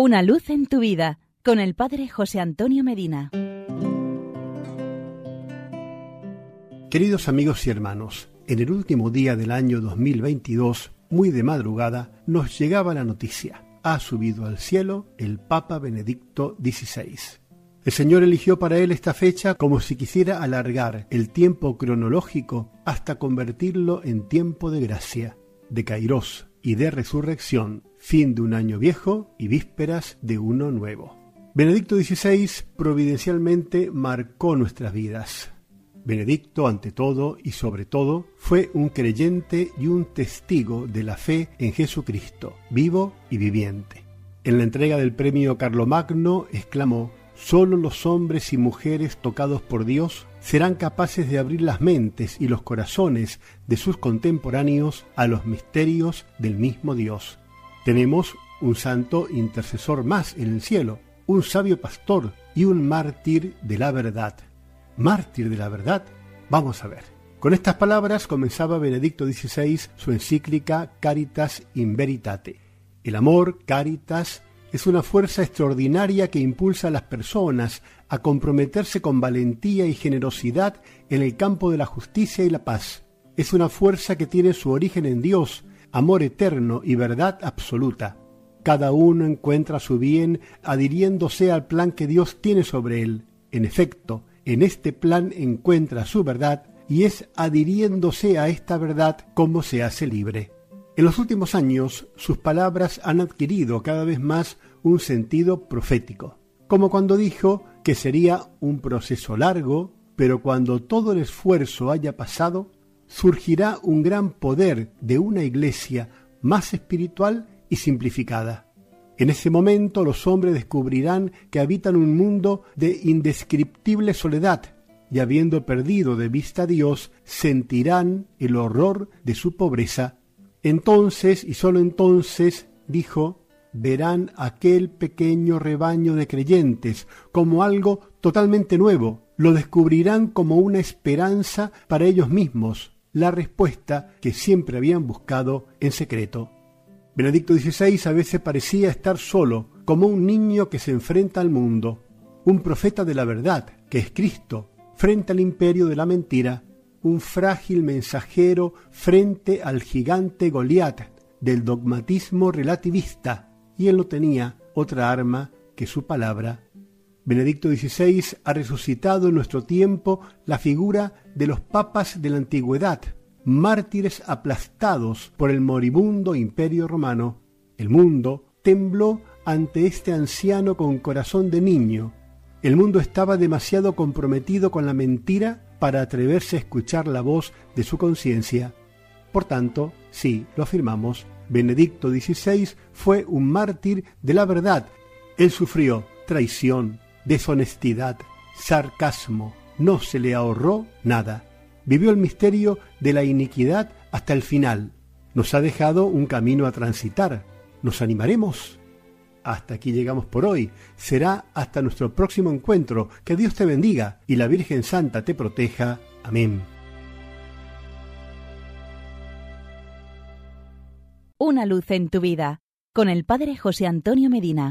Una luz en tu vida con el Padre José Antonio Medina. Queridos amigos y hermanos, en el último día del año 2022, muy de madrugada, nos llegaba la noticia. Ha subido al cielo el Papa Benedicto XVI. El Señor eligió para él esta fecha como si quisiera alargar el tiempo cronológico hasta convertirlo en tiempo de gracia, de Kairos y de resurrección, fin de un año viejo y vísperas de uno nuevo. Benedicto XVI providencialmente marcó nuestras vidas. Benedicto, ante todo y sobre todo, fue un creyente y un testigo de la fe en Jesucristo, vivo y viviente. En la entrega del premio Carlomagno exclamó, Solo los hombres y mujeres tocados por Dios serán capaces de abrir las mentes y los corazones de sus contemporáneos a los misterios del mismo Dios. Tenemos un santo intercesor más en el cielo, un sabio pastor y un mártir de la verdad. ¿Mártir de la verdad? Vamos a ver. Con estas palabras comenzaba Benedicto XVI su encíclica Caritas in Veritate. El amor, caritas, es una fuerza extraordinaria que impulsa a las personas a comprometerse con valentía y generosidad en el campo de la justicia y la paz. Es una fuerza que tiene su origen en Dios, amor eterno y verdad absoluta. Cada uno encuentra su bien adhiriéndose al plan que Dios tiene sobre él. En efecto, en este plan encuentra su verdad y es adhiriéndose a esta verdad como se hace libre. En los últimos años, sus palabras han adquirido cada vez más un sentido profético, como cuando dijo que sería un proceso largo, pero cuando todo el esfuerzo haya pasado, surgirá un gran poder de una iglesia más espiritual y simplificada. En ese momento los hombres descubrirán que habitan un mundo de indescriptible soledad y habiendo perdido de vista a Dios, sentirán el horror de su pobreza entonces, y sólo entonces, dijo, verán aquel pequeño rebaño de creyentes como algo totalmente nuevo, lo descubrirán como una esperanza para ellos mismos, la respuesta que siempre habían buscado en secreto. Benedicto XVI a veces parecía estar solo, como un niño que se enfrenta al mundo, un profeta de la verdad, que es Cristo, frente al imperio de la mentira, un frágil mensajero frente al gigante Goliat del dogmatismo relativista, y él no tenía otra arma que su palabra. Benedicto XVI ha resucitado en nuestro tiempo la figura de los papas de la antigüedad, mártires aplastados por el moribundo imperio romano. El mundo tembló ante este anciano con corazón de niño. El mundo estaba demasiado comprometido con la mentira para atreverse a escuchar la voz de su conciencia. Por tanto, sí, lo afirmamos, Benedicto XVI fue un mártir de la verdad. Él sufrió traición, deshonestidad, sarcasmo, no se le ahorró nada. Vivió el misterio de la iniquidad hasta el final. Nos ha dejado un camino a transitar. ¿Nos animaremos? Hasta aquí llegamos por hoy. Será hasta nuestro próximo encuentro. Que Dios te bendiga y la Virgen Santa te proteja. Amén. Una luz en tu vida con el Padre José Antonio Medina.